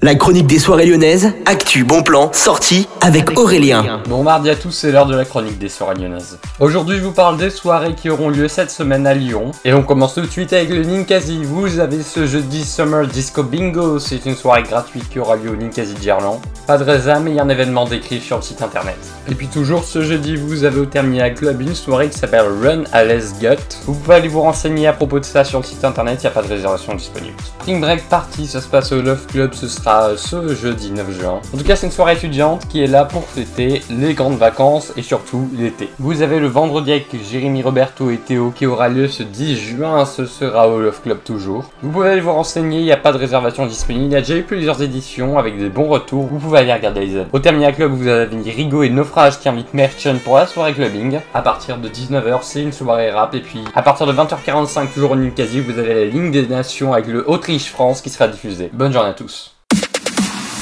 La chronique des soirées lyonnaises, actu, bon plan, sortie avec Aurélien. Bon mardi à tous, c'est l'heure de la chronique des soirées lyonnaises. Aujourd'hui, je vous parle des soirées qui auront lieu cette semaine à Lyon. Et on commence tout de suite avec le Ninkasi. Vous avez ce jeudi Summer Disco Bingo. C'est une soirée gratuite qui aura lieu au Ninkasi de Gerland. Pas de réserve, mais il y a un événement décrit sur le site internet. Et puis toujours ce jeudi, vous avez au Terminal Club une soirée qui s'appelle Run à Les Gut. Vous pouvez aller vous renseigner à propos de ça sur le site internet, il n'y a pas de réservation disponible. Spring Break Party, ça se passe au Love Club, ce sera ce jeudi 9 juin. En tout cas, c'est une soirée étudiante qui est là pour fêter les grandes vacances et surtout l'été. Vous avez le vendredi avec Jérémy Roberto et Théo qui aura lieu ce 10 juin, ce sera au Love Club toujours. Vous pouvez aller vous renseigner, il n'y a pas de réservation disponible, il y a déjà eu plusieurs éditions avec des bons retours, vous pouvez aller regarder les. Au Terminal Club, vous avez Rigo et Naufrage qui invitent Merchant pour la soirée clubbing. À partir de 19h, c'est une soirée rap et puis à partir de 20h45, toujours au Ninkasi, vous avez la ligne des nations avec le Autriche-France qui sera diffusée. Bonne journée à tous.